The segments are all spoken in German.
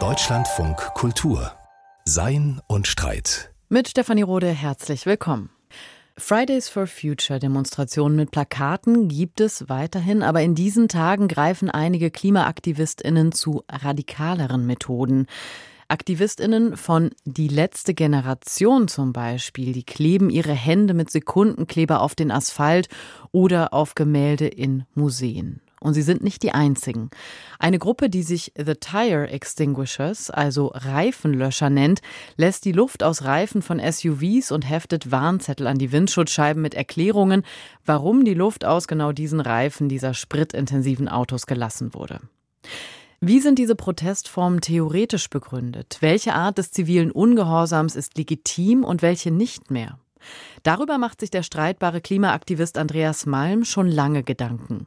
Deutschlandfunk Kultur Sein und Streit. Mit Stefanie Rode herzlich willkommen. Fridays for Future Demonstrationen mit Plakaten gibt es weiterhin, aber in diesen Tagen greifen einige Klimaaktivistinnen zu radikaleren Methoden. Aktivistinnen von Die letzte Generation zum Beispiel, die kleben ihre Hände mit Sekundenkleber auf den Asphalt oder auf Gemälde in Museen. Und sie sind nicht die einzigen. Eine Gruppe, die sich The Tire Extinguishers, also Reifenlöscher nennt, lässt die Luft aus Reifen von SUVs und heftet Warnzettel an die Windschutzscheiben mit Erklärungen, warum die Luft aus genau diesen Reifen dieser spritintensiven Autos gelassen wurde. Wie sind diese Protestformen theoretisch begründet? Welche Art des zivilen Ungehorsams ist legitim und welche nicht mehr? Darüber macht sich der streitbare Klimaaktivist Andreas Malm schon lange Gedanken.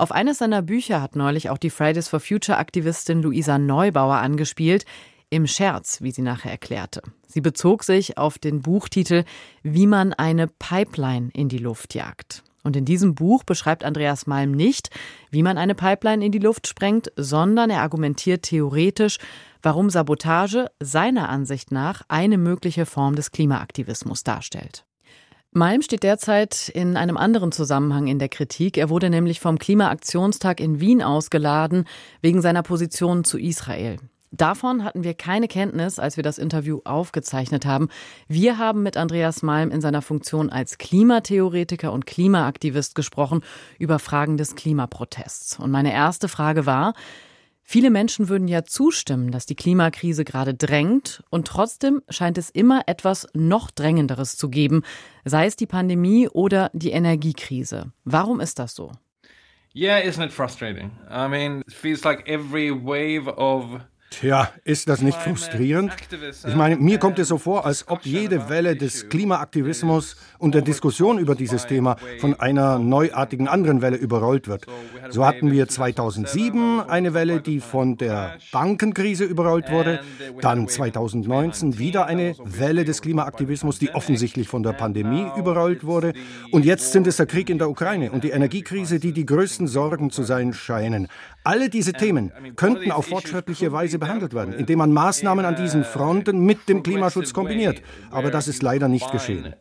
Auf eines seiner Bücher hat neulich auch die Fridays for Future Aktivistin Luisa Neubauer angespielt, im Scherz, wie sie nachher erklärte. Sie bezog sich auf den Buchtitel Wie man eine Pipeline in die Luft jagt. Und in diesem Buch beschreibt Andreas Malm nicht, wie man eine Pipeline in die Luft sprengt, sondern er argumentiert theoretisch, warum Sabotage seiner Ansicht nach eine mögliche Form des Klimaaktivismus darstellt. Malm steht derzeit in einem anderen Zusammenhang in der Kritik. Er wurde nämlich vom Klimaaktionstag in Wien ausgeladen wegen seiner Position zu Israel. Davon hatten wir keine Kenntnis, als wir das Interview aufgezeichnet haben. Wir haben mit Andreas Malm in seiner Funktion als Klimatheoretiker und Klimaaktivist gesprochen über Fragen des Klimaprotests. Und meine erste Frage war, Viele Menschen würden ja zustimmen, dass die Klimakrise gerade drängt, und trotzdem scheint es immer etwas noch Drängenderes zu geben, sei es die Pandemie oder die Energiekrise. Warum ist das so? Yeah, isn't it frustrating? I mean, it feels like every wave of Tja, ist das nicht frustrierend? Ich meine, mir kommt es so vor, als ob jede Welle des Klimaaktivismus und der Diskussion über dieses Thema von einer neuartigen anderen Welle überrollt wird. So hatten wir 2007 eine Welle, die von der Bankenkrise überrollt wurde, dann 2019 wieder eine Welle des Klimaaktivismus, die offensichtlich von der Pandemie überrollt wurde, und jetzt sind es der Krieg in der Ukraine und die Energiekrise, die die größten Sorgen zu sein scheinen. Alle diese Themen könnten auf fortschrittliche Weise behandelt werden, indem man Maßnahmen an diesen Fronten mit dem Klimaschutz kombiniert. Aber das ist leider nicht geschehen.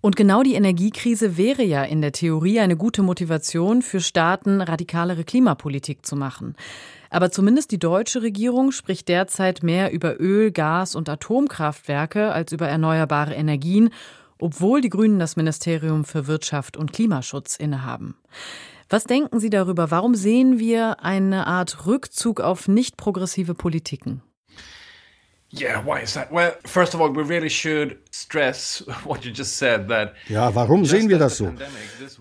Und genau die Energiekrise wäre ja in der Theorie eine gute Motivation für Staaten, radikalere Klimapolitik zu machen. Aber zumindest die deutsche Regierung spricht derzeit mehr über Öl, Gas und Atomkraftwerke als über erneuerbare Energien obwohl die Grünen das Ministerium für Wirtschaft und Klimaschutz innehaben. Was denken Sie darüber? Warum sehen wir eine Art Rückzug auf nicht progressive Politiken? Yeah, why is that? Well, first of all, we really should stress what you just said that Ja, warum sehen wir das so?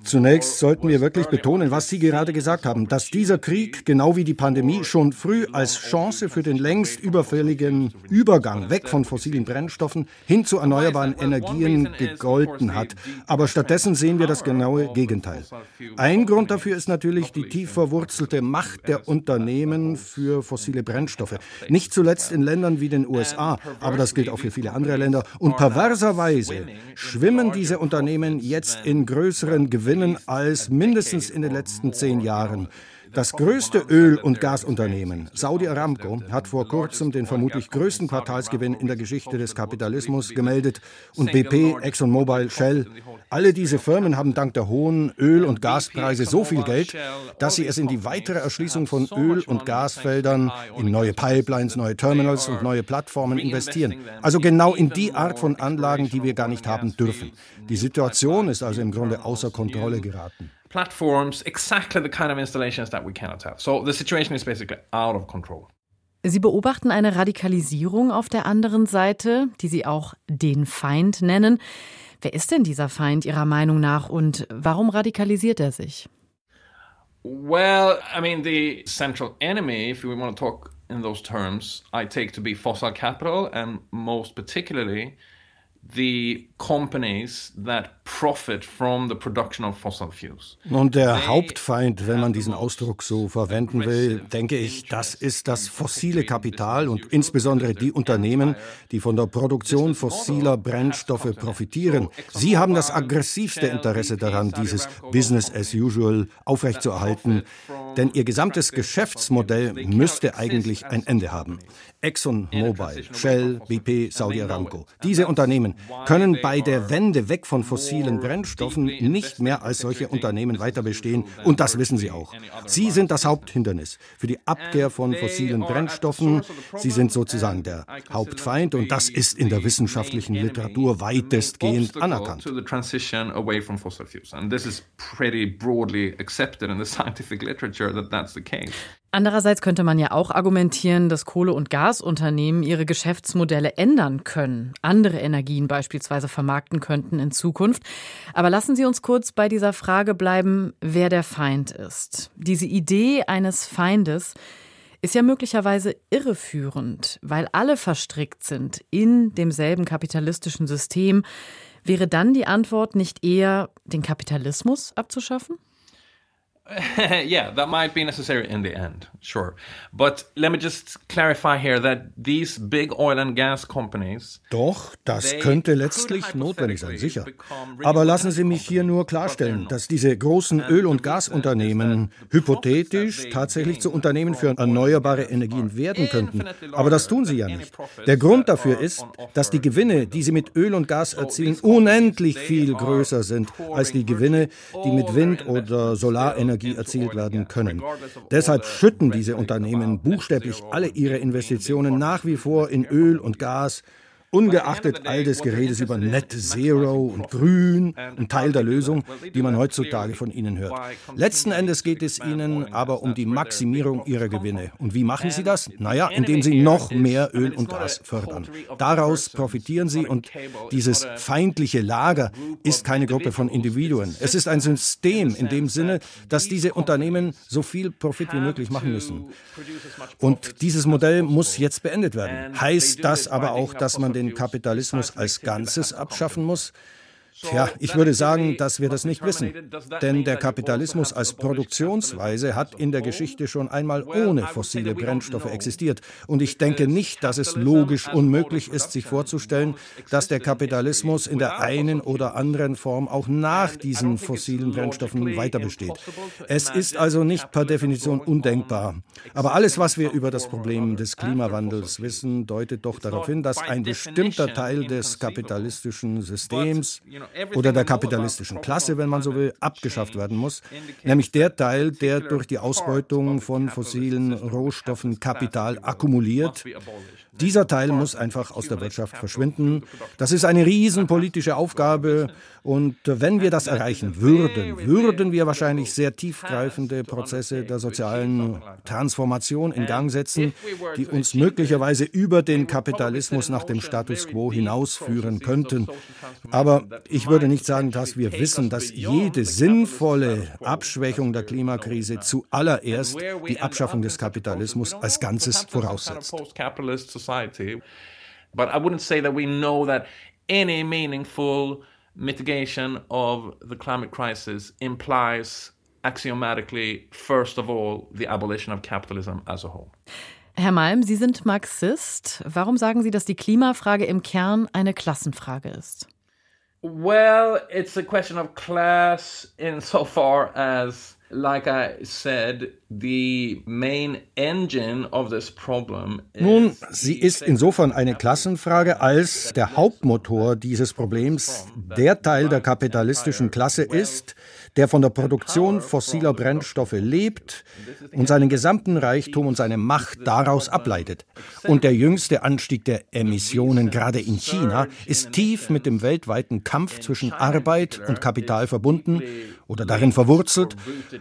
Zunächst sollten wir wirklich betonen, was Sie gerade gesagt haben, dass dieser Krieg genau wie die Pandemie schon früh als Chance für den längst überfälligen Übergang weg von fossilen Brennstoffen hin zu erneuerbaren Energien gegolten hat. Aber stattdessen sehen wir das genaue Gegenteil. Ein Grund dafür ist natürlich die tief verwurzelte Macht der Unternehmen für fossile Brennstoffe. Nicht zuletzt in Ländern wie den USA USA, aber das gilt auch für viele andere Länder. Und perverserweise schwimmen diese Unternehmen jetzt in größeren Gewinnen als mindestens in den letzten zehn Jahren. Das größte Öl- und Gasunternehmen, Saudi Aramco, hat vor kurzem den vermutlich größten Quartalsgewinn in der Geschichte des Kapitalismus gemeldet und BP, ExxonMobil, Shell, alle diese Firmen haben dank der hohen Öl- und Gaspreise so viel Geld, dass sie es in die weitere Erschließung von Öl- und Gasfeldern, in neue Pipelines, neue Terminals und neue Plattformen investieren. Also genau in die Art von Anlagen, die wir gar nicht haben dürfen. Die Situation ist also im Grunde außer Kontrolle geraten platforms exactly the kind of installations that we cannot have. So the situation is basically out of control. Sie beobachten eine Radikalisierung auf der anderen Seite, die Sie auch den Feind nennen. Wer ist denn dieser Feind Ihrer Meinung nach und warum radikalisiert er sich? Well, I mean, the central enemy, if we want to talk in those terms, I take to be fossil capital and most particularly Und der Hauptfeind, wenn man diesen Ausdruck so verwenden will, denke ich, das ist das fossile Kapital und insbesondere die Unternehmen, die von der Produktion fossiler Brennstoffe profitieren. Sie haben das aggressivste Interesse daran, dieses Business as usual aufrechtzuerhalten, denn ihr gesamtes Geschäftsmodell müsste eigentlich ein Ende haben. ExxonMobil, Shell, BP, Saudi Aramco. Diese Unternehmen können bei der Wende weg von fossilen Brennstoffen nicht mehr als solche Unternehmen weiter bestehen. Und das wissen sie auch. Sie sind das Haupthindernis für die Abkehr von fossilen Brennstoffen. Sie sind sozusagen der Hauptfeind und das ist in der wissenschaftlichen Literatur weitestgehend anerkannt. Andererseits könnte man ja auch argumentieren, dass Kohle- und Gasunternehmen ihre Geschäftsmodelle ändern können, andere Energien beispielsweise vermarkten könnten in Zukunft. Aber lassen Sie uns kurz bei dieser Frage bleiben, wer der Feind ist. Diese Idee eines Feindes ist ja möglicherweise irreführend, weil alle verstrickt sind in demselben kapitalistischen System. Wäre dann die Antwort nicht eher, den Kapitalismus abzuschaffen? yeah, that might be necessary in the end, sure. But let me just clarify here that these big oil and gas companies. Doch, das könnte letztlich notwendig sein, sicher. Aber lassen Sie mich hier nur klarstellen, dass diese großen Öl- und Gasunternehmen hypothetisch tatsächlich zu Unternehmen für erneuerbare Energien werden könnten. Aber das tun sie ja nicht. Der Grund dafür ist, dass die Gewinne, die sie mit Öl und Gas erzielen, unendlich viel größer sind als die Gewinne, die mit Wind- oder Solarenergie Energie erzielt werden können. Deshalb schütten diese Unternehmen buchstäblich alle ihre Investitionen nach wie vor in Öl und Gas Ungeachtet all des Geredes über Net Zero und Grün und Teil der Lösung, die man heutzutage von ihnen hört. Letzten Endes geht es ihnen aber um die Maximierung ihrer Gewinne. Und wie machen sie das? Naja, indem sie noch mehr Öl und Gas fördern. Daraus profitieren sie und dieses feindliche Lager ist keine Gruppe von Individuen. Es ist ein System in dem Sinne, dass diese Unternehmen so viel Profit wie möglich machen müssen. Und dieses Modell muss jetzt beendet werden. Heißt das aber auch, dass man den Kapitalismus als Ganzes abschaffen muss, Tja, ich würde sagen, dass wir das nicht wissen. Denn der Kapitalismus als Produktionsweise hat in der Geschichte schon einmal ohne fossile Brennstoffe existiert. Und ich denke nicht, dass es logisch unmöglich ist, sich vorzustellen, dass der Kapitalismus in der einen oder anderen Form auch nach diesen fossilen Brennstoffen weiter besteht. Es ist also nicht per Definition undenkbar. Aber alles, was wir über das Problem des Klimawandels wissen, deutet doch darauf hin, dass ein bestimmter Teil des kapitalistischen Systems oder der kapitalistischen Klasse, wenn man so will, abgeschafft werden muss, nämlich der Teil, der durch die Ausbeutung von fossilen Rohstoffen Kapital akkumuliert dieser Teil muss einfach aus der Wirtschaft verschwinden. Das ist eine riesenpolitische Aufgabe. Und wenn wir das erreichen würden, würden wir wahrscheinlich sehr tiefgreifende Prozesse der sozialen Transformation in Gang setzen, die uns möglicherweise über den Kapitalismus nach dem Status quo hinausführen könnten. Aber ich würde nicht sagen, dass wir wissen, dass jede sinnvolle Abschwächung der Klimakrise zuallererst die Abschaffung des Kapitalismus als Ganzes voraussetzt society. But I wouldn't say that we know that any meaningful mitigation of the climate crisis implies axiomatically, first of all, the abolition of capitalism as a whole. Herr Malm, Sie sind Marxist. Warum sagen Sie, dass die Klimafrage im Kern eine Klassenfrage ist? Well, it's a question of class insofar as like I said, the main engine of this problem Nun, sie ist insofern eine Klassenfrage, als der Hauptmotor dieses Problems der Teil der kapitalistischen Klasse ist, der von der Produktion fossiler Brennstoffe lebt und seinen gesamten Reichtum und seine Macht daraus ableitet. Und der jüngste Anstieg der Emissionen, gerade in China, ist tief mit dem weltweiten Kampf zwischen Arbeit und Kapital verbunden oder darin verwurzelt,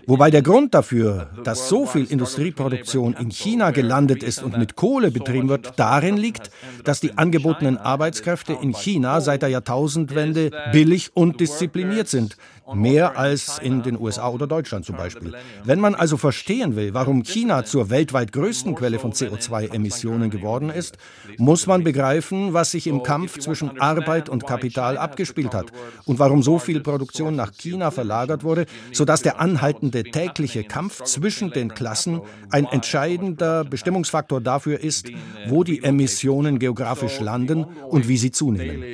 wobei der Grund dafür, dass so viel Industrieproduktion in China gelandet ist und mit Kohle betrieben wird, darin liegt, dass die angebotenen Arbeitskräfte in China seit der Jahrtausendwende billig und diszipliniert sind. Mehr als in den USA oder Deutschland zum Beispiel. Wenn man also verstehen will, warum China zur weltweit größten Quelle von CO2-Emissionen geworden ist, muss man begreifen, was sich im Kampf zwischen Arbeit und Kapital abgespielt hat und warum so viel Produktion nach China verlagert wurde, sodass der anhaltende tägliche Kampf zwischen den Klassen ein entscheidender Bestimmungsfaktor dafür ist, wo die Emissionen geografisch landen und wie sie zunehmen.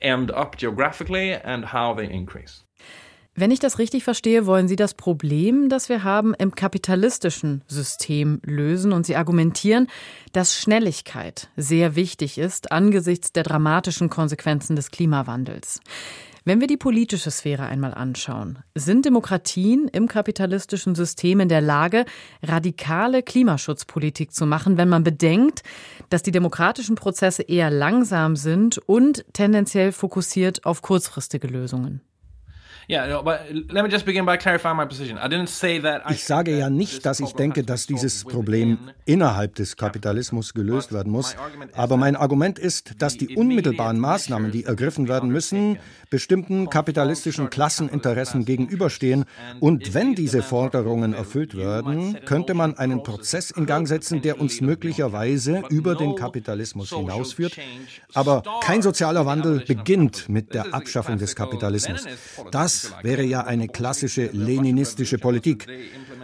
End up geographically and how they increase. Wenn ich das richtig verstehe, wollen Sie das Problem, das wir haben, im kapitalistischen System lösen und Sie argumentieren, dass Schnelligkeit sehr wichtig ist angesichts der dramatischen Konsequenzen des Klimawandels. Wenn wir die politische Sphäre einmal anschauen, sind Demokratien im kapitalistischen System in der Lage, radikale Klimaschutzpolitik zu machen, wenn man bedenkt, dass die demokratischen Prozesse eher langsam sind und tendenziell fokussiert auf kurzfristige Lösungen. Ich sage ja nicht, dass ich denke, dass dieses Problem innerhalb des Kapitalismus gelöst werden muss, aber mein Argument ist, dass die unmittelbaren Maßnahmen, die ergriffen werden müssen, bestimmten kapitalistischen Klasseninteressen gegenüberstehen. und wenn diese Forderungen erfüllt werden, könnte man einen Prozess in Gang setzen, der uns möglicherweise über den Kapitalismus hinausführt, aber kein sozialer Wandel beginnt mit der Abschaffung des Kapitalismus. Das das wäre ja eine klassische leninistische Politik.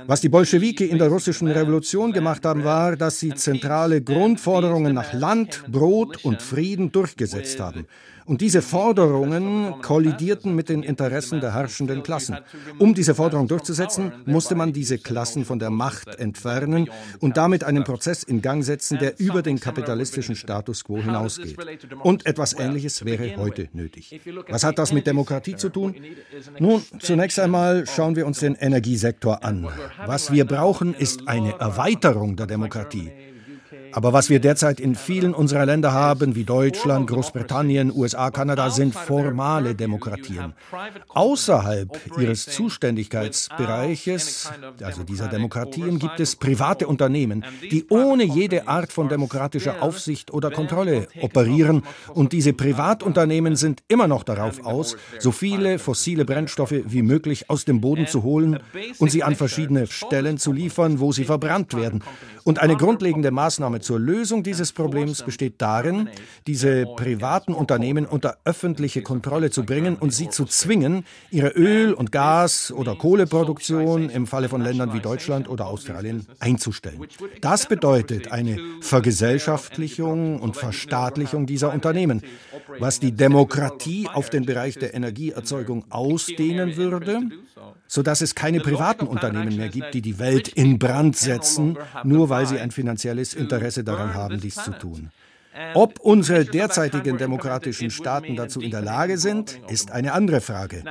Was die Bolschewiki in der russischen Revolution gemacht haben, war, dass sie zentrale Grundforderungen nach Land, Brot und Frieden durchgesetzt haben. Und diese Forderungen kollidierten mit den Interessen der herrschenden Klassen. Um diese Forderung durchzusetzen, musste man diese Klassen von der Macht entfernen und damit einen Prozess in Gang setzen, der über den kapitalistischen Status quo hinausgeht. Und etwas Ähnliches wäre heute nötig. Was hat das mit Demokratie zu tun? Nun, zunächst einmal schauen wir uns den Energiesektor an. Was wir brauchen, ist eine Erweiterung der Demokratie. Aber was wir derzeit in vielen unserer Länder haben, wie Deutschland, Großbritannien, USA, Kanada, sind formale Demokratien. Außerhalb ihres Zuständigkeitsbereiches, also dieser Demokratien, gibt es private Unternehmen, die ohne jede Art von demokratischer Aufsicht oder Kontrolle operieren. Und diese Privatunternehmen sind immer noch darauf aus, so viele fossile Brennstoffe wie möglich aus dem Boden zu holen und sie an verschiedene Stellen zu liefern, wo sie verbrannt werden. Und eine grundlegende Maßnahme zur Lösung dieses Problems besteht darin, diese privaten Unternehmen unter öffentliche Kontrolle zu bringen und sie zu zwingen, ihre Öl- und Gas- oder Kohleproduktion im Falle von Ländern wie Deutschland oder Australien einzustellen. Das bedeutet eine Vergesellschaftlichung und Verstaatlichung dieser Unternehmen, was die Demokratie auf den Bereich der Energieerzeugung ausdehnen würde, sodass es keine privaten Unternehmen mehr gibt, die die Welt in Brand setzen, nur weil sie ein finanzielles Interesse daran haben, dies zu tun. Ob unsere derzeitigen demokratischen Staaten dazu in der Lage sind, ist eine andere Frage.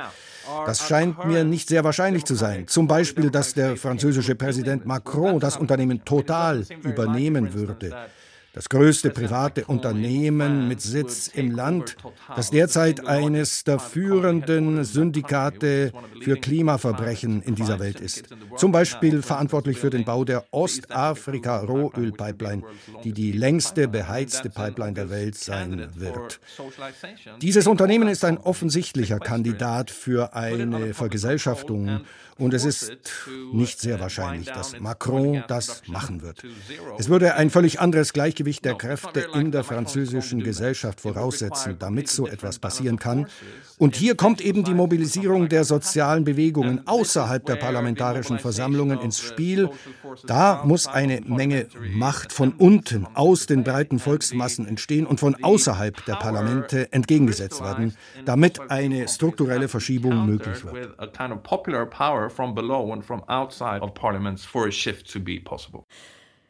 Das scheint mir nicht sehr wahrscheinlich zu sein. Zum Beispiel, dass der französische Präsident Macron das Unternehmen Total übernehmen würde das größte private Unternehmen mit Sitz im Land, das derzeit eines der führenden Syndikate für Klimaverbrechen in dieser Welt ist. Zum Beispiel verantwortlich für den Bau der Ostafrika-Rohölpipeline, die die längste beheizte Pipeline der Welt sein wird. Dieses Unternehmen ist ein offensichtlicher Kandidat für eine Vergesellschaftung und es ist nicht sehr wahrscheinlich, dass Macron das machen wird. Es würde ein völlig anderes Gleichgewicht der Kräfte in der französischen Gesellschaft voraussetzen, damit so etwas passieren kann. Und hier kommt eben die Mobilisierung der sozialen Bewegungen außerhalb der parlamentarischen Versammlungen ins Spiel. Da muss eine Menge Macht von unten, aus den breiten Volksmassen entstehen und von außerhalb der Parlamente entgegengesetzt werden, damit eine strukturelle Verschiebung möglich wird from below and from outside of parliaments for a shift to be possible.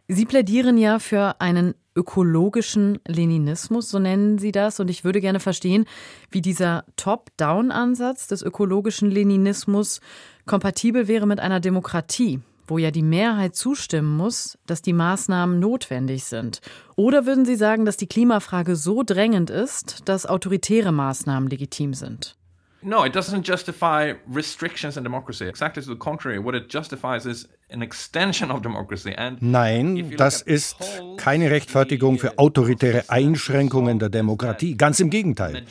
Sie plädieren ja für einen ökologischen Leninismus, so nennen Sie das. Und ich würde gerne verstehen, wie dieser Top-Down-Ansatz des ökologischen Leninismus kompatibel wäre mit einer Demokratie, wo ja die Mehrheit zustimmen muss, dass die Maßnahmen notwendig sind. Oder würden Sie sagen, dass die Klimafrage so drängend ist, dass autoritäre Maßnahmen legitim sind? No, it doesn't justify restrictions in democracy. Exactly to the contrary. What it justifies is Nein, das ist keine Rechtfertigung für autoritäre Einschränkungen der Demokratie. Ganz im Gegenteil.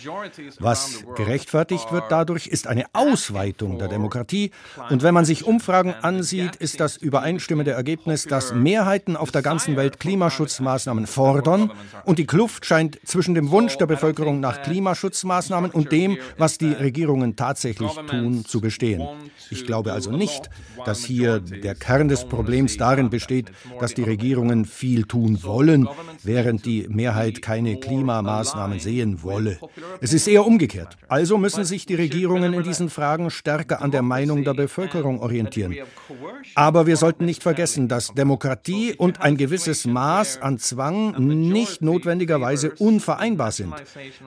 Was gerechtfertigt wird dadurch, ist eine Ausweitung der Demokratie. Und wenn man sich Umfragen ansieht, ist das übereinstimmende Ergebnis, dass Mehrheiten auf der ganzen Welt Klimaschutzmaßnahmen fordern. Und die Kluft scheint zwischen dem Wunsch der Bevölkerung nach Klimaschutzmaßnahmen und dem, was die Regierungen tatsächlich tun, zu bestehen. Ich glaube also nicht, dass hier der Kern des Problems darin besteht, dass die Regierungen viel tun wollen, während die Mehrheit keine Klimamaßnahmen sehen wolle. Es ist eher umgekehrt. Also müssen sich die Regierungen in diesen Fragen stärker an der Meinung der Bevölkerung orientieren. Aber wir sollten nicht vergessen, dass Demokratie und ein gewisses Maß an Zwang nicht notwendigerweise unvereinbar sind.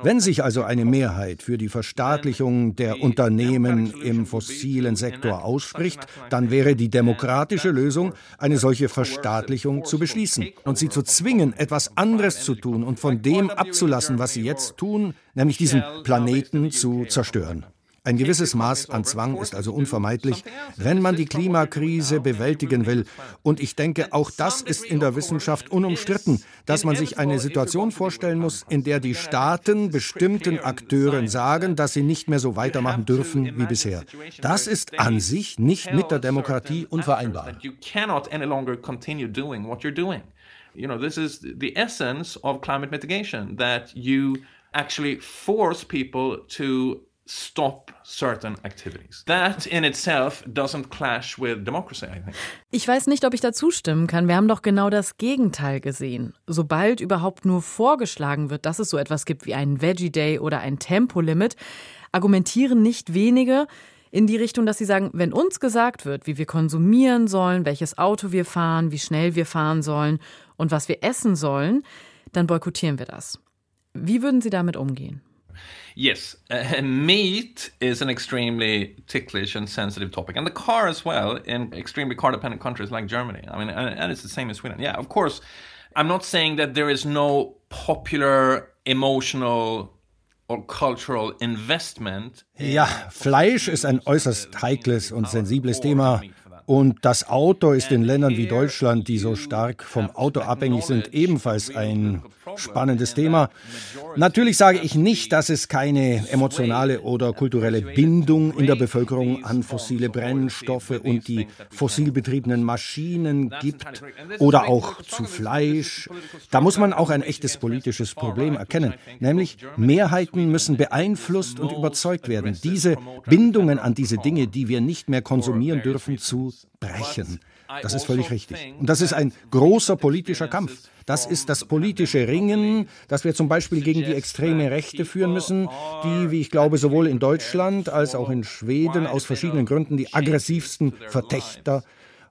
Wenn sich also eine Mehrheit für die Verstaatlichung der Unternehmen im fossilen Sektor ausspricht, dann wäre die Demokratie demokratische Lösung, eine solche Verstaatlichung zu beschließen und sie zu zwingen, etwas anderes zu tun und von dem abzulassen, was sie jetzt tun, nämlich diesen Planeten zu zerstören. Ein gewisses Maß an Zwang ist also unvermeidlich, wenn man die Klimakrise bewältigen will. Und ich denke, auch das ist in der Wissenschaft unumstritten, dass man sich eine Situation vorstellen muss, in der die Staaten bestimmten Akteuren sagen, dass sie nicht mehr so weitermachen dürfen wie bisher. Das ist an sich nicht mit der Demokratie unvereinbar. You know, this is the essence of climate mitigation, that you actually force people to stop certain activities. That in itself doesn't clash with democracy, I think. Ich weiß nicht, ob ich da zustimmen kann. Wir haben doch genau das Gegenteil gesehen. Sobald überhaupt nur vorgeschlagen wird, dass es so etwas gibt wie einen Veggie Day oder ein Tempolimit, argumentieren nicht wenige in die Richtung, dass sie sagen, wenn uns gesagt wird, wie wir konsumieren sollen, welches Auto wir fahren, wie schnell wir fahren sollen und was wir essen sollen, dann boykottieren wir das. Wie würden Sie damit umgehen? Yes, uh, meat is an extremely ticklish and sensitive topic, and the car as well in extremely car dependent countries like Germany. I mean, and, and it's the same in Sweden. Yeah, of course. I'm not saying that there is no popular, emotional or cultural investment. Ja, Fleisch ist ein äußerst heikles und sensibles Thema. Und das Auto ist in Ländern wie Deutschland, die so stark vom Auto abhängig sind, ebenfalls ein spannendes Thema. Natürlich sage ich nicht, dass es keine emotionale oder kulturelle Bindung in der Bevölkerung an fossile Brennstoffe und die fossil betriebenen Maschinen gibt oder auch zu Fleisch. Da muss man auch ein echtes politisches Problem erkennen, nämlich Mehrheiten müssen beeinflusst und überzeugt werden, diese Bindungen an diese Dinge, die wir nicht mehr konsumieren dürfen, zu brechen. Das ist völlig richtig. Und das ist ein großer politischer Kampf. Das ist das politische Ringen, das wir zum Beispiel gegen die extreme Rechte führen müssen, die, wie ich glaube, sowohl in Deutschland als auch in Schweden aus verschiedenen Gründen die aggressivsten Vertächter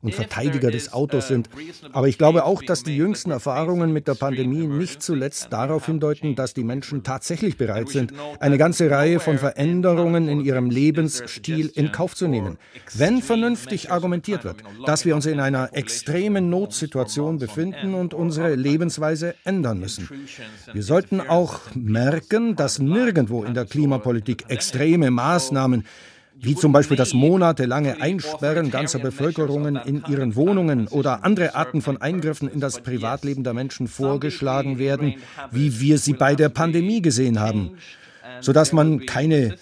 und Verteidiger des Autos sind. Aber ich glaube auch, dass die jüngsten Erfahrungen mit der Pandemie nicht zuletzt darauf hindeuten, dass die Menschen tatsächlich bereit sind, eine ganze Reihe von Veränderungen in ihrem Lebensstil in Kauf zu nehmen. Wenn vernünftig argumentiert wird, dass wir uns in einer extremen Notsituation befinden und unsere Lebensweise ändern müssen. Wir sollten auch merken, dass nirgendwo in der Klimapolitik extreme Maßnahmen wie zum Beispiel das monatelange Einsperren ganzer Bevölkerungen in ihren Wohnungen oder andere Arten von Eingriffen in das Privatleben der Menschen vorgeschlagen werden, wie wir sie bei der Pandemie gesehen haben sodass man keine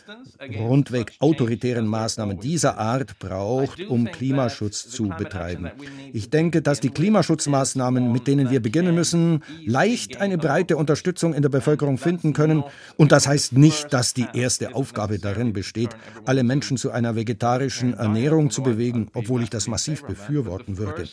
rundweg autoritären Maßnahmen dieser Art braucht, um Klimaschutz zu betreiben. Ich denke, dass die Klimaschutzmaßnahmen, mit denen wir beginnen müssen, leicht eine breite Unterstützung in der Bevölkerung finden können. Und das heißt nicht, dass die erste Aufgabe darin besteht, alle Menschen zu einer vegetarischen Ernährung zu bewegen, obwohl ich das massiv befürworten würde.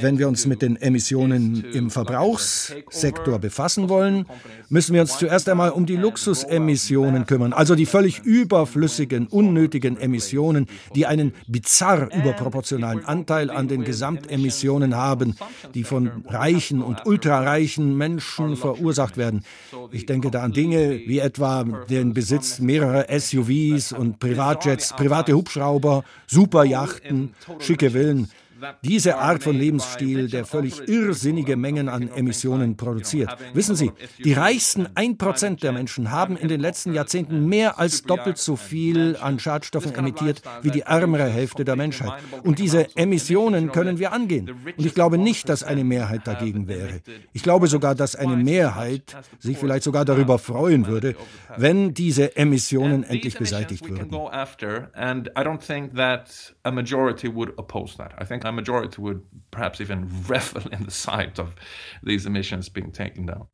Wenn wir uns mit den Emissionen im Verbrauchssektor befassen wollen, müssen wir uns zuerst einmal um die Luxusemissionen kümmern, also die völlig überflüssigen, unnötigen Emissionen, die einen bizarr überproportionalen Anteil an den Gesamtemissionen haben, die von reichen und ultrareichen Menschen verursacht werden. Ich denke da an Dinge wie etwa den Besitz mehrerer SUVs und Privatjets, private Hubschrauber, Superjachten, schicke Villen. Diese Art von Lebensstil, der völlig irrsinnige Mengen an Emissionen produziert. Wissen Sie, die reichsten 1% der Menschen haben in den letzten Jahrzehnten mehr als doppelt so viel an Schadstoffen emittiert wie die ärmere Hälfte der Menschheit. Und diese Emissionen können wir angehen. Und ich glaube nicht, dass eine Mehrheit dagegen wäre. Ich glaube sogar, dass eine Mehrheit sich vielleicht sogar darüber freuen würde, wenn diese Emissionen endlich beseitigt würden. A majority would perhaps even revel in the sight of these emissions being taken down.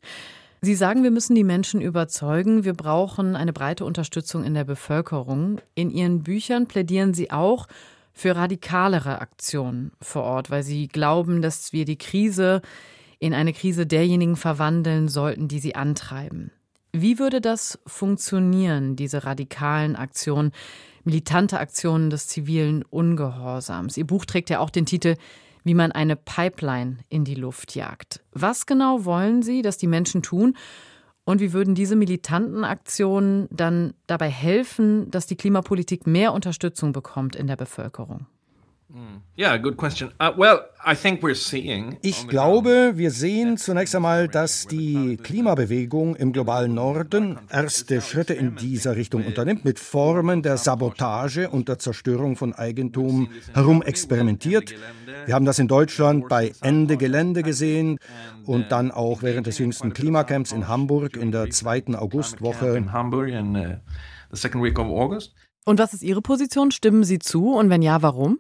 Sie sagen, wir müssen die Menschen überzeugen. Wir brauchen eine breite Unterstützung in der Bevölkerung. In Ihren Büchern plädieren Sie auch für radikalere Aktionen vor Ort, weil Sie glauben, dass wir die Krise in eine Krise derjenigen verwandeln sollten, die sie antreiben. Wie würde das funktionieren, diese radikalen Aktionen, militante Aktionen des zivilen Ungehorsams? Ihr Buch trägt ja auch den Titel Wie man eine Pipeline in die Luft jagt. Was genau wollen Sie, dass die Menschen tun? Und wie würden diese militanten Aktionen dann dabei helfen, dass die Klimapolitik mehr Unterstützung bekommt in der Bevölkerung? Yeah, good question. Uh, well, I think we're seeing. Ich glaube, wir sehen zunächst einmal, dass die Klimabewegung im globalen Norden erste Schritte in dieser Richtung unternimmt, mit Formen der Sabotage und der Zerstörung von Eigentum herum experimentiert. Wir haben das in Deutschland bei Ende Gelände gesehen und dann auch während des jüngsten Klimacamps in Hamburg in der zweiten Augustwoche. In Hamburg in uh, the second week of August. Und was ist Ihre Position? Stimmen Sie zu? Und wenn ja, warum?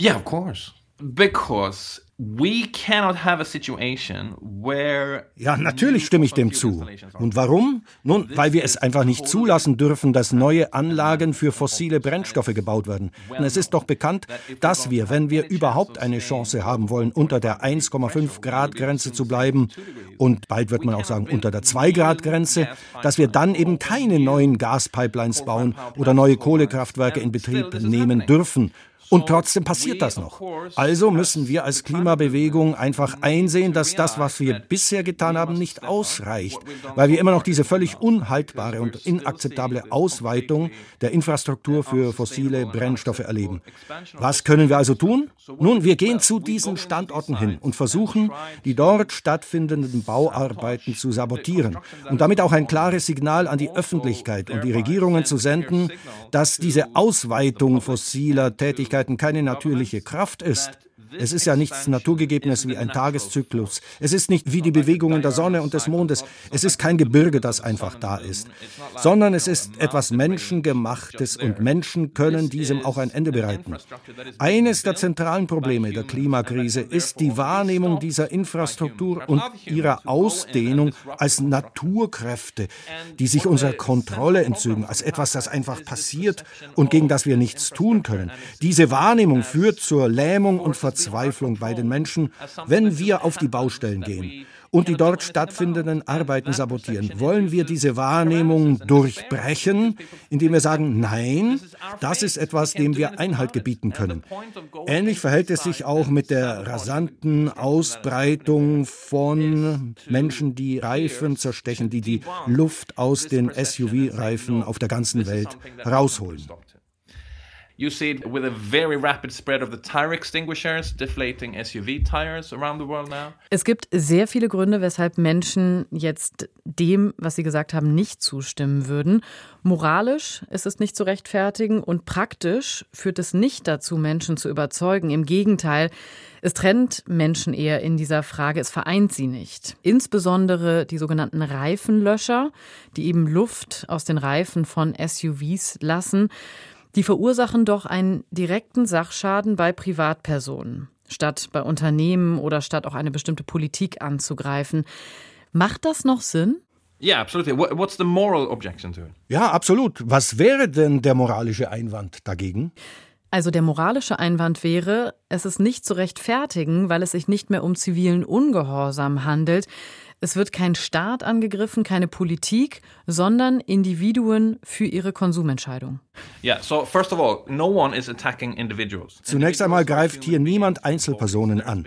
Yeah, of course. Because we cannot have a situation where ja, natürlich stimme ich dem zu. Und warum? Nun, weil wir es einfach nicht zulassen dürfen, dass neue Anlagen für fossile Brennstoffe gebaut werden. Und es ist doch bekannt, dass wir, wenn wir überhaupt eine Chance haben wollen, unter der 1,5 Grad Grenze zu bleiben, und bald wird man auch sagen, unter der 2 Grad Grenze, dass wir dann eben keine neuen Gaspipelines bauen oder neue Kohlekraftwerke in Betrieb nehmen dürfen, und trotzdem passiert das noch. Also müssen wir als Klimabewegung einfach einsehen, dass das, was wir bisher getan haben, nicht ausreicht, weil wir immer noch diese völlig unhaltbare und inakzeptable Ausweitung der Infrastruktur für fossile Brennstoffe erleben. Was können wir also tun? Nun, wir gehen zu diesen Standorten hin und versuchen, die dort stattfindenden Bauarbeiten zu sabotieren und damit auch ein klares Signal an die Öffentlichkeit und die Regierungen zu senden, dass diese Ausweitung fossiler Tätigkeiten Möglichkeiten keine natürliche Kraft ist, es ist ja nichts Naturgegebenes wie ein Tageszyklus. Es ist nicht wie die Bewegungen der Sonne und des Mondes. Es ist kein Gebirge, das einfach da ist, sondern es ist etwas Menschengemachtes und Menschen können diesem auch ein Ende bereiten. Eines der zentralen Probleme der Klimakrise ist die Wahrnehmung dieser Infrastruktur und ihrer Ausdehnung als Naturkräfte, die sich unserer Kontrolle entzügen, als etwas, das einfach passiert und gegen das wir nichts tun können. Diese Wahrnehmung führt zur Lähmung und Verzweiflung Verzweiflung bei den Menschen, wenn wir auf die Baustellen gehen und die dort stattfindenden Arbeiten sabotieren. Wollen wir diese Wahrnehmung durchbrechen, indem wir sagen, nein, das ist etwas, dem wir Einhalt gebieten können. Ähnlich verhält es sich auch mit der rasanten Ausbreitung von Menschen, die Reifen zerstechen, die die Luft aus den SUV-Reifen auf der ganzen Welt rausholen. You see it with a very rapid spread of the tire extinguishers, deflating SUV tires around the world now. Es gibt sehr viele Gründe, weshalb Menschen jetzt dem, was sie gesagt haben, nicht zustimmen würden. Moralisch ist es nicht zu rechtfertigen und praktisch führt es nicht dazu, Menschen zu überzeugen. Im Gegenteil, es trennt Menschen eher in dieser Frage, es vereint sie nicht. Insbesondere die sogenannten Reifenlöscher, die eben Luft aus den Reifen von SUVs lassen. Die verursachen doch einen direkten Sachschaden bei Privatpersonen, statt bei Unternehmen oder statt auch eine bestimmte Politik anzugreifen. Macht das noch Sinn? Ja, absolut. What's the moral objection to it? Ja, absolut. Was wäre denn der moralische Einwand dagegen? Also der moralische Einwand wäre, es ist nicht zu rechtfertigen, weil es sich nicht mehr um zivilen Ungehorsam handelt. Es wird kein Staat angegriffen, keine Politik, sondern Individuen für ihre Konsumentscheidung. Zunächst einmal greift hier niemand Einzelpersonen an.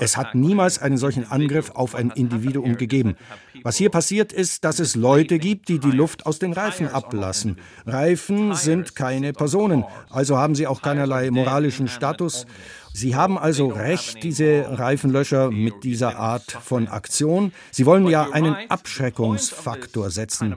Es hat niemals einen solchen Angriff auf ein Individuum gegeben. Was hier passiert ist, dass es Leute gibt, die die Luft aus den Reifen ablassen. Reifen sind keine Personen, also haben sie auch keinerlei moralischen Status Sie haben also recht, diese Reifenlöscher mit dieser Art von Aktion. Sie wollen ja einen Abschreckungsfaktor setzen,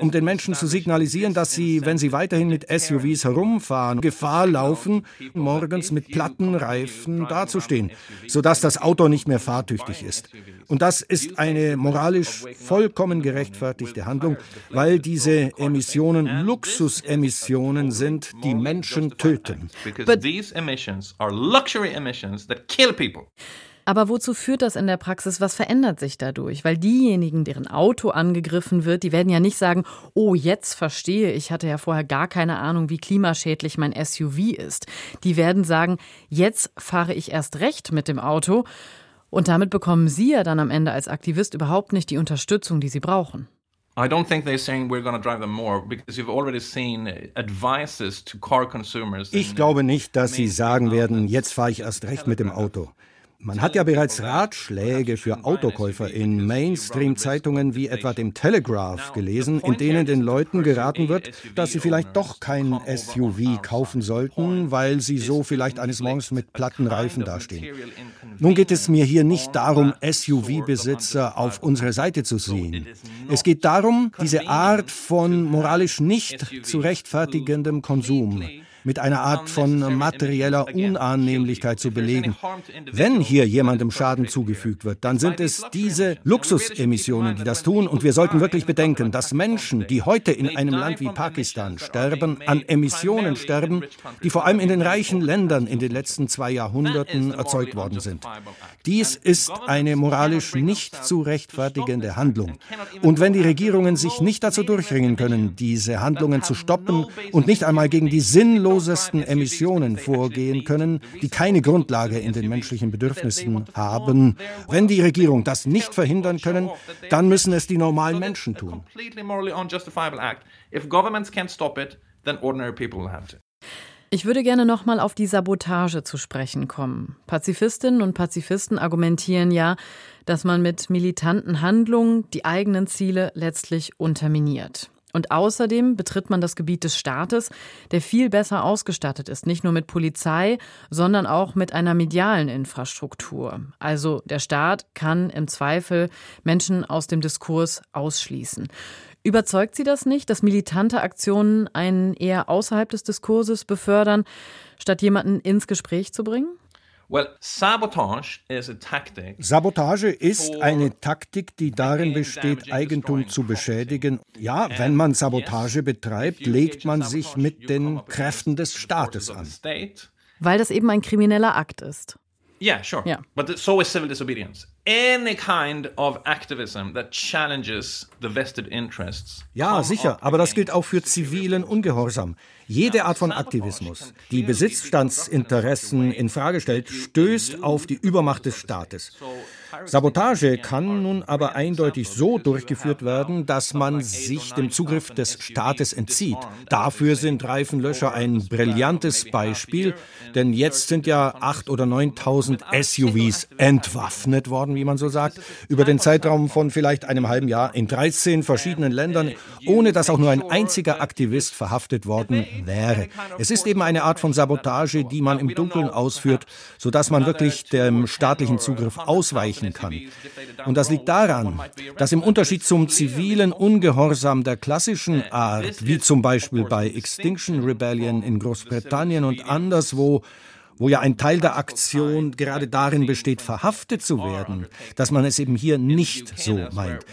um den Menschen zu signalisieren, dass sie, wenn sie weiterhin mit SUVs herumfahren, Gefahr laufen, morgens mit platten Reifen dazustehen, sodass das Auto nicht mehr fahrtüchtig ist. Und das ist eine moralisch vollkommen gerechtfertigte Handlung, weil diese Emissionen Luxusemissionen sind, die Menschen töten. But these emissions are luxury emissions that kill people. Aber wozu führt das in der Praxis? Was verändert sich dadurch? Weil diejenigen, deren Auto angegriffen wird, die werden ja nicht sagen, oh, jetzt verstehe, ich hatte ja vorher gar keine Ahnung, wie klimaschädlich mein SUV ist. Die werden sagen, jetzt fahre ich erst recht mit dem Auto. Und damit bekommen Sie ja dann am Ende als Aktivist überhaupt nicht die Unterstützung, die Sie brauchen. I don't think they're saying we're going to drive them more because you've already seen advices to car consumers. Ich glaube nicht, dass sie sagen werden, jetzt fahre ich erst recht mit dem Auto. Man hat ja bereits Ratschläge für Autokäufer in Mainstream-Zeitungen wie etwa dem Telegraph gelesen, in denen den Leuten geraten wird, dass sie vielleicht doch kein SUV kaufen sollten, weil sie so vielleicht eines Morgens mit platten Reifen dastehen. Nun geht es mir hier nicht darum, SUV-Besitzer auf unsere Seite zu sehen. Es geht darum, diese Art von moralisch nicht zu rechtfertigendem Konsum mit einer Art von materieller Unannehmlichkeit zu belegen. Wenn hier jemandem Schaden zugefügt wird, dann sind es diese Luxusemissionen, die das tun. Und wir sollten wirklich bedenken, dass Menschen, die heute in einem Land wie Pakistan sterben, an Emissionen sterben, die vor allem in den reichen Ländern in den letzten zwei Jahrhunderten erzeugt worden sind. Dies ist eine moralisch nicht zu rechtfertigende Handlung. Und wenn die Regierungen sich nicht dazu durchringen können, diese Handlungen zu stoppen und nicht einmal gegen die sinnlosen sinnlosesten Emissionen vorgehen können, die keine Grundlage in den menschlichen Bedürfnissen haben. Wenn die Regierung das nicht verhindern können, dann müssen es die normalen Menschen tun. Ich würde gerne noch mal auf die Sabotage zu sprechen kommen. Pazifistinnen und Pazifisten argumentieren ja, dass man mit militanten Handlungen die eigenen Ziele letztlich unterminiert. Und außerdem betritt man das Gebiet des Staates, der viel besser ausgestattet ist, nicht nur mit Polizei, sondern auch mit einer medialen Infrastruktur. Also der Staat kann im Zweifel Menschen aus dem Diskurs ausschließen. Überzeugt Sie das nicht, dass militante Aktionen einen eher außerhalb des Diskurses befördern, statt jemanden ins Gespräch zu bringen? Sabotage ist eine Taktik, die darin besteht, Eigentum zu beschädigen. Ja, wenn man Sabotage betreibt, legt man sich mit den Kräften des Staates an. Weil das eben ein krimineller Akt ist. Yeah, sure. Yeah. But so is civil disobedience. Any kind of activism that challenges the vested interests. Ja, sicher, aber das gilt auch für zivilen Ungehorsam. Jede Art von Aktivismus, die Besitzstandsinteressen in Frage stellt, stößt auf die Übermacht des Staates. Sabotage kann nun aber eindeutig so durchgeführt werden, dass man sich dem Zugriff des Staates entzieht. Dafür sind Reifenlöscher ein brillantes Beispiel, denn jetzt sind ja 8.000 oder 9.000 SUVs entwaffnet worden, wie man so sagt, über den Zeitraum von vielleicht einem halben Jahr in 13 verschiedenen Ländern, ohne dass auch nur ein einziger Aktivist verhaftet worden wäre. Es ist eben eine Art von Sabotage, die man im Dunkeln ausführt, sodass man wirklich dem staatlichen Zugriff ausweichen kann. Und das liegt daran, dass im Unterschied zum zivilen Ungehorsam der klassischen Art, wie zum Beispiel bei Extinction Rebellion in Großbritannien und anderswo, wo ja ein Teil der Aktion gerade darin besteht, verhaftet zu werden, dass man es eben hier nicht so meint.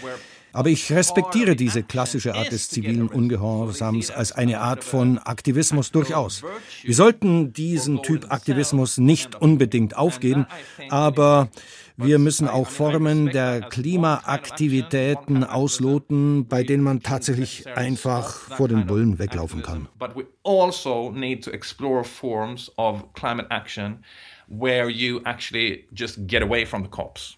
Aber ich respektiere diese klassische Art des zivilen Ungehorsams als eine Art von Aktivismus durchaus. Wir sollten diesen Typ Aktivismus nicht unbedingt aufgeben, aber wir müssen auch Formen der Klimaaktivitäten ausloten, bei denen man tatsächlich einfach vor den Bullen weglaufen kann. But we also need to explore forms of climate action where you actually just get away from the cops.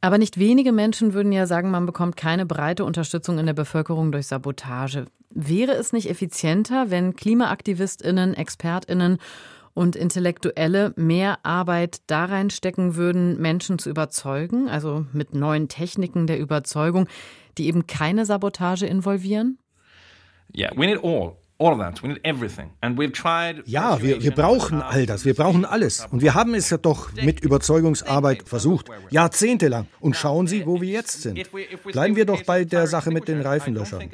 Aber nicht wenige Menschen würden ja sagen, man bekommt keine breite Unterstützung in der Bevölkerung durch Sabotage. Wäre es nicht effizienter, wenn Klimaaktivistinnen, Expertinnen und Intellektuelle mehr Arbeit da reinstecken würden, Menschen zu überzeugen, also mit neuen Techniken der Überzeugung, die eben keine Sabotage involvieren? Yeah, we need all Ja, wir, wir brauchen all das, wir brauchen alles. Und wir haben es ja doch mit Überzeugungsarbeit versucht, jahrzehntelang. Und schauen Sie, wo wir jetzt sind. Bleiben wir doch bei der Sache mit den Reifenlöschern.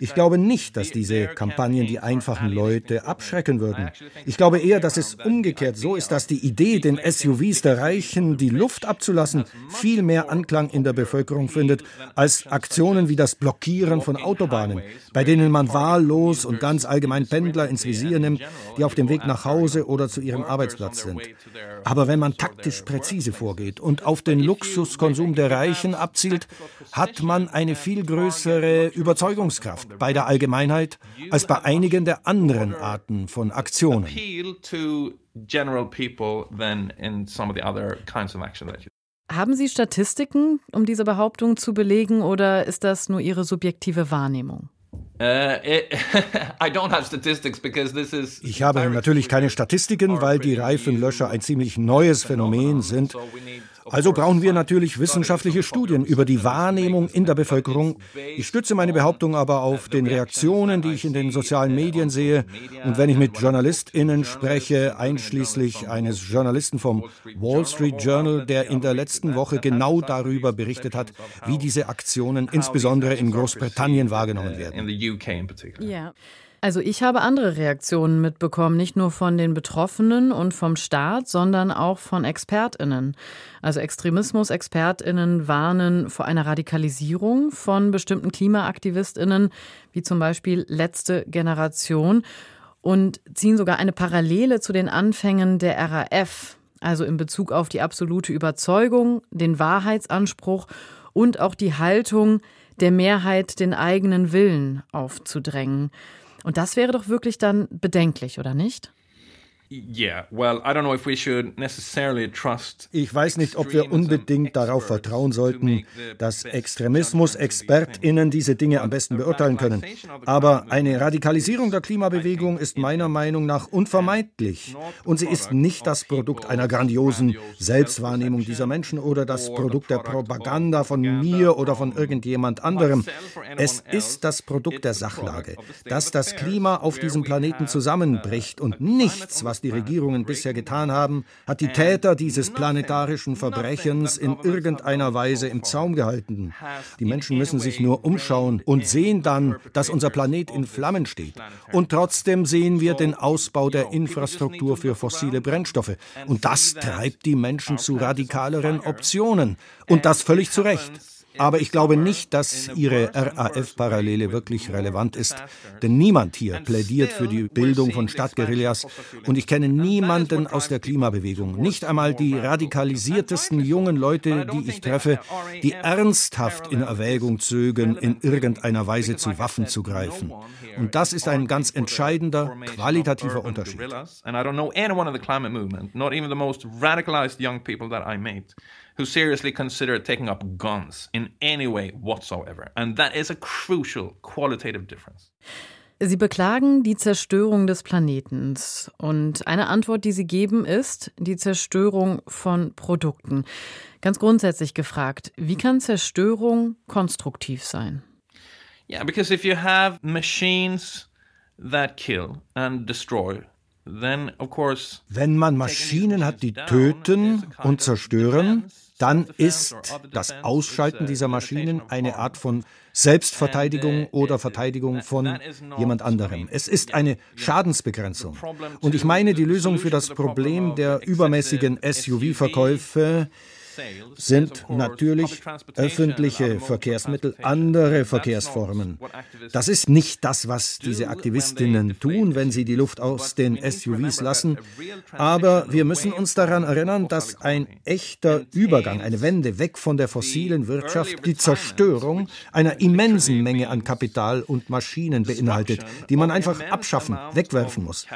Ich glaube nicht, dass diese Kampagnen die einfachen Leute abschrecken würden. Ich glaube eher, dass es umgekehrt so ist, dass die Idee, den SUVs der Reichen die Luft abzulassen, viel mehr Anklang in der Bevölkerung findet, als Aktionen wie das Blockieren von Autobahnen, bei denen man wahllos und ganz allgemein Pendler ins Visier nimmt, die auf dem Weg nach Hause oder zu ihrem Arbeitsplatz sind. Aber wenn man taktisch präzise vorgeht und auf den Luxuskonsum der Reichen abzielt, hat man eine viel größere Überzeugungskraft bei der Allgemeinheit als bei einigen der anderen Arten von Aktionen. Haben Sie Statistiken, um diese Behauptung zu belegen, oder ist das nur Ihre subjektive Wahrnehmung? Uh, ich habe natürlich keine Statistiken, weil die Reifenlöscher ein ziemlich neues Phänomen sind. Also brauchen wir natürlich wissenschaftliche Studien über die Wahrnehmung in der Bevölkerung. Ich stütze meine Behauptung aber auf den Reaktionen, die ich in den sozialen Medien sehe. Und wenn ich mit JournalistInnen spreche, einschließlich eines Journalisten vom Wall Street Journal, der in der letzten Woche genau darüber berichtet hat, wie diese Aktionen insbesondere in Großbritannien wahrgenommen werden. Ja. Also ich habe andere Reaktionen mitbekommen, nicht nur von den Betroffenen und vom Staat, sondern auch von Expertinnen. Also Extremismus-Expertinnen warnen vor einer Radikalisierung von bestimmten Klimaaktivistinnen, wie zum Beispiel letzte Generation, und ziehen sogar eine Parallele zu den Anfängen der RAF, also in Bezug auf die absolute Überzeugung, den Wahrheitsanspruch und auch die Haltung, der Mehrheit den eigenen Willen aufzudrängen. Und das wäre doch wirklich dann bedenklich, oder nicht? Ich weiß nicht, ob wir unbedingt darauf vertrauen sollten, dass Extremismus-ExpertInnen diese Dinge am besten beurteilen können. Aber eine Radikalisierung der Klimabewegung ist meiner Meinung nach unvermeidlich. Und sie ist nicht das Produkt einer grandiosen Selbstwahrnehmung dieser Menschen oder das Produkt der Propaganda von mir oder von irgendjemand anderem. Es ist das Produkt der Sachlage, dass das Klima auf diesem Planeten zusammenbricht und nichts, was die Regierungen bisher getan haben, hat die Täter dieses planetarischen Verbrechens in irgendeiner Weise im Zaum gehalten. Die Menschen müssen sich nur umschauen und sehen dann, dass unser Planet in Flammen steht. Und trotzdem sehen wir den Ausbau der Infrastruktur für fossile Brennstoffe. Und das treibt die Menschen zu radikaleren Optionen. Und das völlig zu Recht. Aber ich glaube nicht, dass Ihre RAF-Parallele wirklich relevant ist, denn niemand hier plädiert für die Bildung von Stadtguerillas und ich kenne niemanden aus der Klimabewegung, nicht einmal die radikalisiertesten jungen Leute, die ich treffe, die ernsthaft in Erwägung zögen, in irgendeiner Weise zu Waffen zu greifen. Und das ist ein ganz entscheidender qualitativer Unterschied. Who seriously consider taking up guns in any way whatsoever. And that is a crucial qualitative difference. Sie beklagen die Zerstörung des Planetens. Und eine Antwort, die Sie geben, ist die Zerstörung von Produkten. Ganz grundsätzlich gefragt, wie kann Zerstörung konstruktiv sein? Yeah, because if you have machines that kill and destroy, wenn man Maschinen hat, die töten und zerstören, dann ist das Ausschalten dieser Maschinen eine Art von Selbstverteidigung oder Verteidigung von jemand anderem. Es ist eine Schadensbegrenzung. Und ich meine, die Lösung für das Problem der übermäßigen SUV-Verkäufe sind natürlich öffentliche Verkehrsmittel, andere Verkehrsformen. Das ist nicht das, was diese Aktivistinnen tun, wenn sie die Luft aus den SUVs lassen. Aber wir müssen uns daran erinnern, dass ein echter Übergang, eine Wende weg von der fossilen Wirtschaft, die Zerstörung einer immensen Menge an Kapital und Maschinen beinhaltet, die man einfach abschaffen, wegwerfen muss.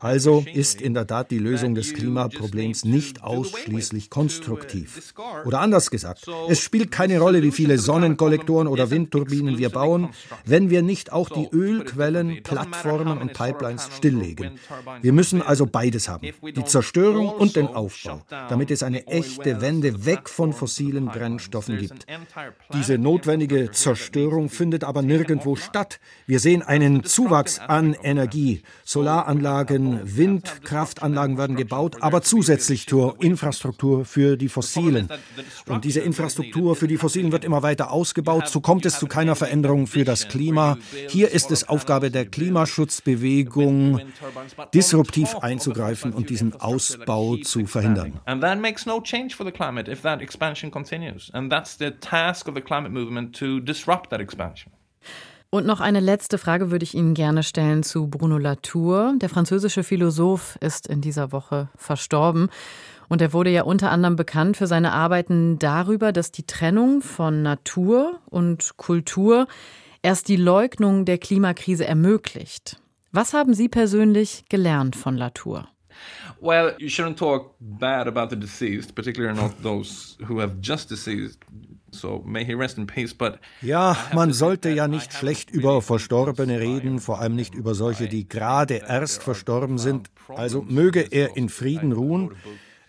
Also ist in der Tat die Lösung des Klimaproblems nicht ausschließlich konstruktiv. Oder anders gesagt, es spielt keine Rolle, wie viele Sonnenkollektoren oder Windturbinen wir bauen, wenn wir nicht auch die Ölquellen, Plattformen und Pipelines stilllegen. Wir müssen also beides haben, die Zerstörung und den Aufbau, damit es eine echte Wende weg von fossilen Brennstoffen gibt. Diese notwendige Zerstörung findet aber nirgendwo statt. Wir sehen einen Zuwachs an Energie. Solaranlagen, Windkraftanlagen werden gebaut, aber zusätzlich zur Infrastruktur für die Fossilen. Und diese Infrastruktur für die Fossilen wird immer weiter ausgebaut. So kommt es zu keiner Veränderung für das Klima. Hier ist es Aufgabe der Klimaschutzbewegung, disruptiv einzugreifen und diesen Ausbau zu verhindern. And that makes no change for the climate if that expansion continues. And that's the task of the climate movement to disrupt that expansion. Und noch eine letzte Frage würde ich Ihnen gerne stellen zu Bruno Latour. Der französische Philosoph ist in dieser Woche verstorben. Und er wurde ja unter anderem bekannt für seine Arbeiten darüber, dass die Trennung von Natur und Kultur erst die Leugnung der Klimakrise ermöglicht. Was haben Sie persönlich gelernt von Latour? Well, you shouldn't talk bad about the deceased, particularly not those who have just deceased. So may he rest in peace, but ja, man sollte ja nicht schlecht über Verstorbene reden, vor allem nicht über solche, die gerade erst verstorben sind. Also möge er in Frieden ruhen.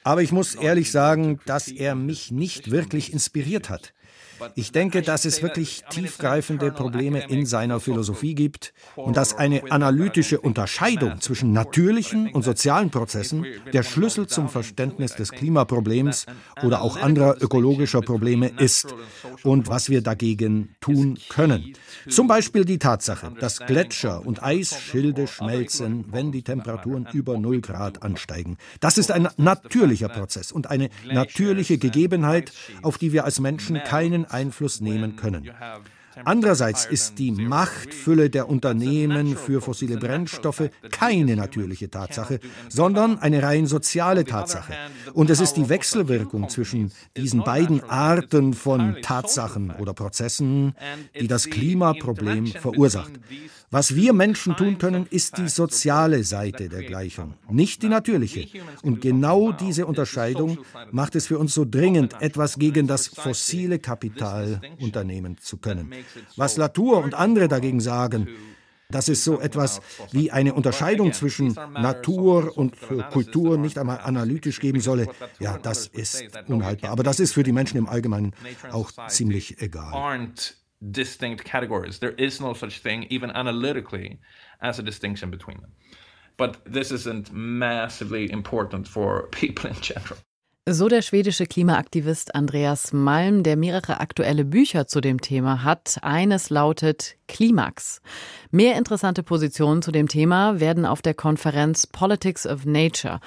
Aber ich muss ehrlich sagen, dass er mich nicht wirklich inspiriert hat. Ich denke, dass es wirklich tiefgreifende Probleme in seiner Philosophie gibt und dass eine analytische Unterscheidung zwischen natürlichen und sozialen Prozessen der Schlüssel zum Verständnis des Klimaproblems oder auch anderer ökologischer Probleme ist und was wir dagegen tun können. Zum Beispiel die Tatsache, dass Gletscher und Eisschilde schmelzen, wenn die Temperaturen über 0 Grad ansteigen. Das ist ein natürlicher Prozess und eine natürliche Gegebenheit, auf die wir als Menschen keinen Einfluss nehmen können. Andererseits ist die Machtfülle der Unternehmen für fossile Brennstoffe keine natürliche Tatsache, sondern eine rein soziale Tatsache. Und es ist die Wechselwirkung zwischen diesen beiden Arten von Tatsachen oder Prozessen, die das Klimaproblem verursacht. Was wir Menschen tun können, ist die soziale Seite der Gleichung, nicht die natürliche. Und genau diese Unterscheidung macht es für uns so dringend, etwas gegen das fossile Kapital unternehmen zu können. Was Latour und andere dagegen sagen, dass es so etwas wie eine Unterscheidung zwischen Natur und Kultur nicht einmal analytisch geben solle, ja, das ist unhaltbar. Aber das ist für die Menschen im Allgemeinen auch ziemlich egal. Distinct categories. There is no such thing, even analytically, as a distinction between them. But this isn't massively important for people in general. So der schwedische Klimaaktivist Andreas Malm, der mehrere aktuelle Bücher zu dem Thema hat. Eines lautet Klimax. Mehr interessante Positionen zu dem Thema werden auf der Konferenz Politics of Nature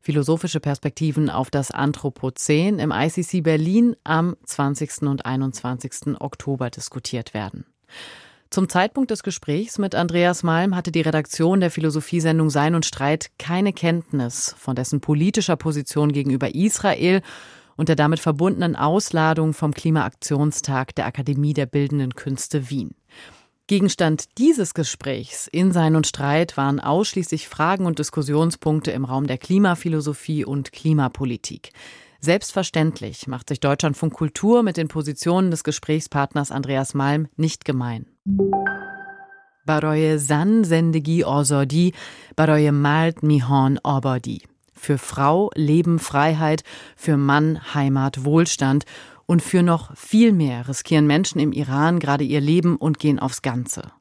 Philosophische Perspektiven auf das Anthropozän im ICC Berlin am 20. und 21. Oktober diskutiert werden. Zum Zeitpunkt des Gesprächs mit Andreas Malm hatte die Redaktion der Philosophiesendung Sein und Streit keine Kenntnis von dessen politischer Position gegenüber Israel und der damit verbundenen Ausladung vom Klimaaktionstag der Akademie der Bildenden Künste Wien. Gegenstand dieses Gesprächs in Sein und Streit waren ausschließlich Fragen und Diskussionspunkte im Raum der Klimaphilosophie und Klimapolitik. Selbstverständlich macht sich Deutschlandfunk Kultur mit den Positionen des Gesprächspartners Andreas Malm nicht gemein. Baroye San Sendegi Ozodi, Baroye Malt Mihon Obodi. Für Frau Leben Freiheit, für Mann Heimat Wohlstand und für noch viel mehr riskieren Menschen im Iran gerade ihr Leben und gehen aufs Ganze.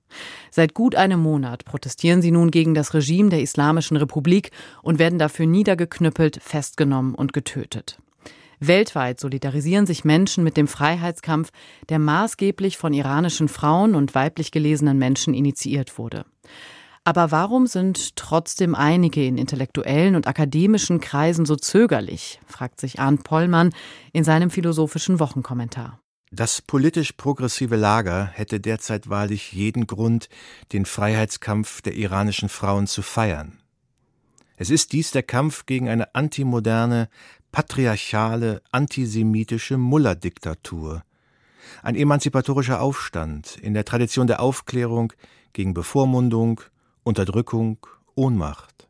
Seit gut einem Monat protestieren sie nun gegen das Regime der Islamischen Republik und werden dafür niedergeknüppelt, festgenommen und getötet. Weltweit solidarisieren sich Menschen mit dem Freiheitskampf, der maßgeblich von iranischen Frauen und weiblich gelesenen Menschen initiiert wurde. Aber warum sind trotzdem einige in intellektuellen und akademischen Kreisen so zögerlich, fragt sich Arndt Pollmann in seinem philosophischen Wochenkommentar. Das politisch progressive Lager hätte derzeit wahrlich jeden Grund, den Freiheitskampf der iranischen Frauen zu feiern. Es ist dies der Kampf gegen eine antimoderne, patriarchale, antisemitische Mullah-Diktatur, ein emanzipatorischer Aufstand in der Tradition der Aufklärung gegen Bevormundung, Unterdrückung, Ohnmacht.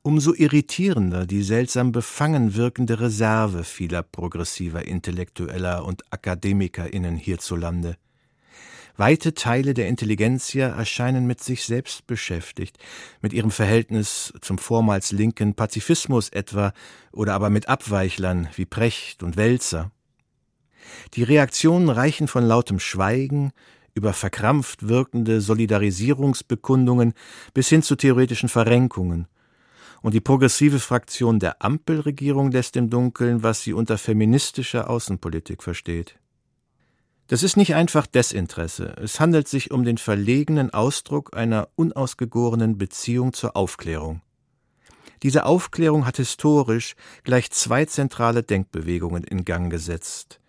umso irritierender die seltsam befangen wirkende Reserve vieler progressiver Intellektueller und AkademikerInnen hierzulande. Weite Teile der Intelligenzia erscheinen mit sich selbst beschäftigt, mit ihrem Verhältnis zum vormals linken Pazifismus etwa oder aber mit Abweichlern wie Precht und Wälzer. Die Reaktionen reichen von lautem Schweigen über verkrampft wirkende Solidarisierungsbekundungen bis hin zu theoretischen Verrenkungen. Und die progressive Fraktion der Ampelregierung lässt im Dunkeln, was sie unter feministischer Außenpolitik versteht. Das ist nicht einfach Desinteresse, es handelt sich um den verlegenen Ausdruck einer unausgegorenen Beziehung zur Aufklärung. Diese Aufklärung hat historisch gleich zwei zentrale Denkbewegungen in Gang gesetzt.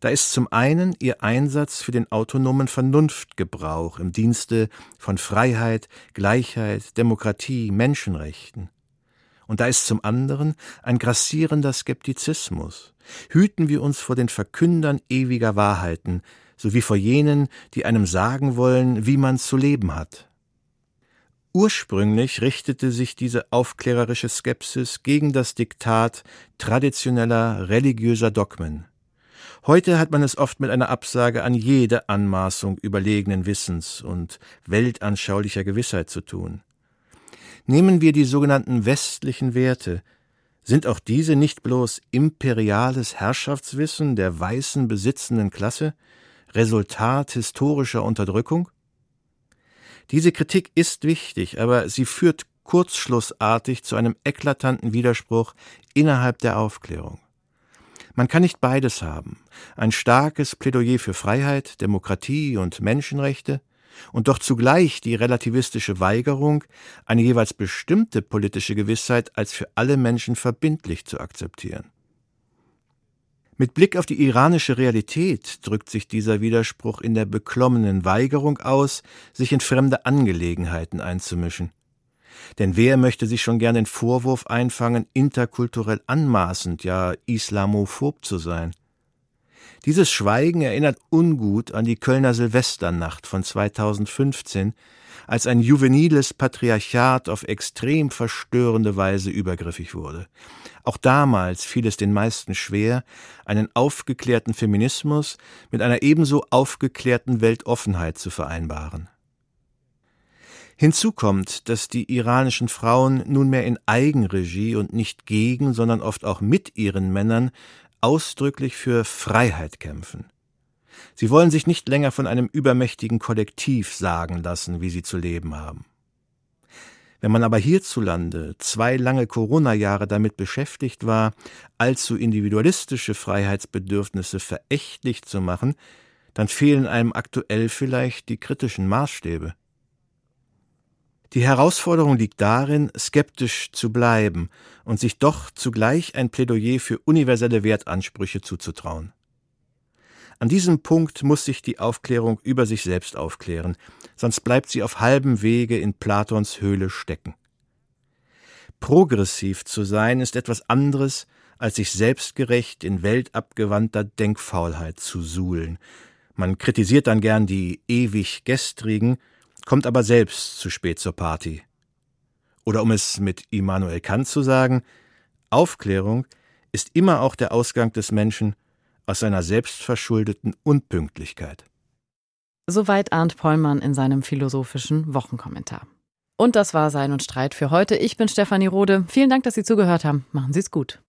Da ist zum einen ihr Einsatz für den autonomen Vernunftgebrauch im Dienste von Freiheit, Gleichheit, Demokratie, Menschenrechten. Und da ist zum anderen ein grassierender Skeptizismus. Hüten wir uns vor den Verkündern ewiger Wahrheiten, sowie vor jenen, die einem sagen wollen, wie man zu leben hat. Ursprünglich richtete sich diese aufklärerische Skepsis gegen das Diktat traditioneller religiöser Dogmen. Heute hat man es oft mit einer Absage an jede Anmaßung überlegenen Wissens und weltanschaulicher Gewissheit zu tun. Nehmen wir die sogenannten westlichen Werte, sind auch diese nicht bloß imperiales Herrschaftswissen der weißen besitzenden Klasse, Resultat historischer Unterdrückung? Diese Kritik ist wichtig, aber sie führt kurzschlussartig zu einem eklatanten Widerspruch innerhalb der Aufklärung. Man kann nicht beides haben, ein starkes Plädoyer für Freiheit, Demokratie und Menschenrechte und doch zugleich die relativistische Weigerung, eine jeweils bestimmte politische Gewissheit als für alle Menschen verbindlich zu akzeptieren. Mit Blick auf die iranische Realität drückt sich dieser Widerspruch in der beklommenen Weigerung aus, sich in fremde Angelegenheiten einzumischen. Denn wer möchte sich schon gern den Vorwurf einfangen, interkulturell anmaßend, ja islamophob zu sein? Dieses Schweigen erinnert ungut an die Kölner Silvesternacht von 2015, als ein juveniles Patriarchat auf extrem verstörende Weise übergriffig wurde. Auch damals fiel es den meisten schwer, einen aufgeklärten Feminismus mit einer ebenso aufgeklärten Weltoffenheit zu vereinbaren. Hinzu kommt, dass die iranischen Frauen nunmehr in Eigenregie und nicht gegen, sondern oft auch mit ihren Männern ausdrücklich für Freiheit kämpfen. Sie wollen sich nicht länger von einem übermächtigen Kollektiv sagen lassen, wie sie zu leben haben. Wenn man aber hierzulande zwei lange Corona-Jahre damit beschäftigt war, allzu individualistische Freiheitsbedürfnisse verächtlich zu machen, dann fehlen einem aktuell vielleicht die kritischen Maßstäbe. Die Herausforderung liegt darin, skeptisch zu bleiben und sich doch zugleich ein Plädoyer für universelle Wertansprüche zuzutrauen. An diesem Punkt muss sich die Aufklärung über sich selbst aufklären, sonst bleibt sie auf halbem Wege in Platons Höhle stecken. Progressiv zu sein ist etwas anderes, als sich selbstgerecht in weltabgewandter Denkfaulheit zu suhlen. Man kritisiert dann gern die ewig Gestrigen kommt aber selbst zu spät zur Party. Oder um es mit Immanuel Kant zu sagen, Aufklärung ist immer auch der Ausgang des Menschen aus seiner selbstverschuldeten Unpünktlichkeit. Soweit Arndt Pollmann in seinem philosophischen Wochenkommentar. Und das war Sein und Streit für heute. Ich bin Stefanie Rode. Vielen Dank, dass Sie zugehört haben. Machen Sie es gut.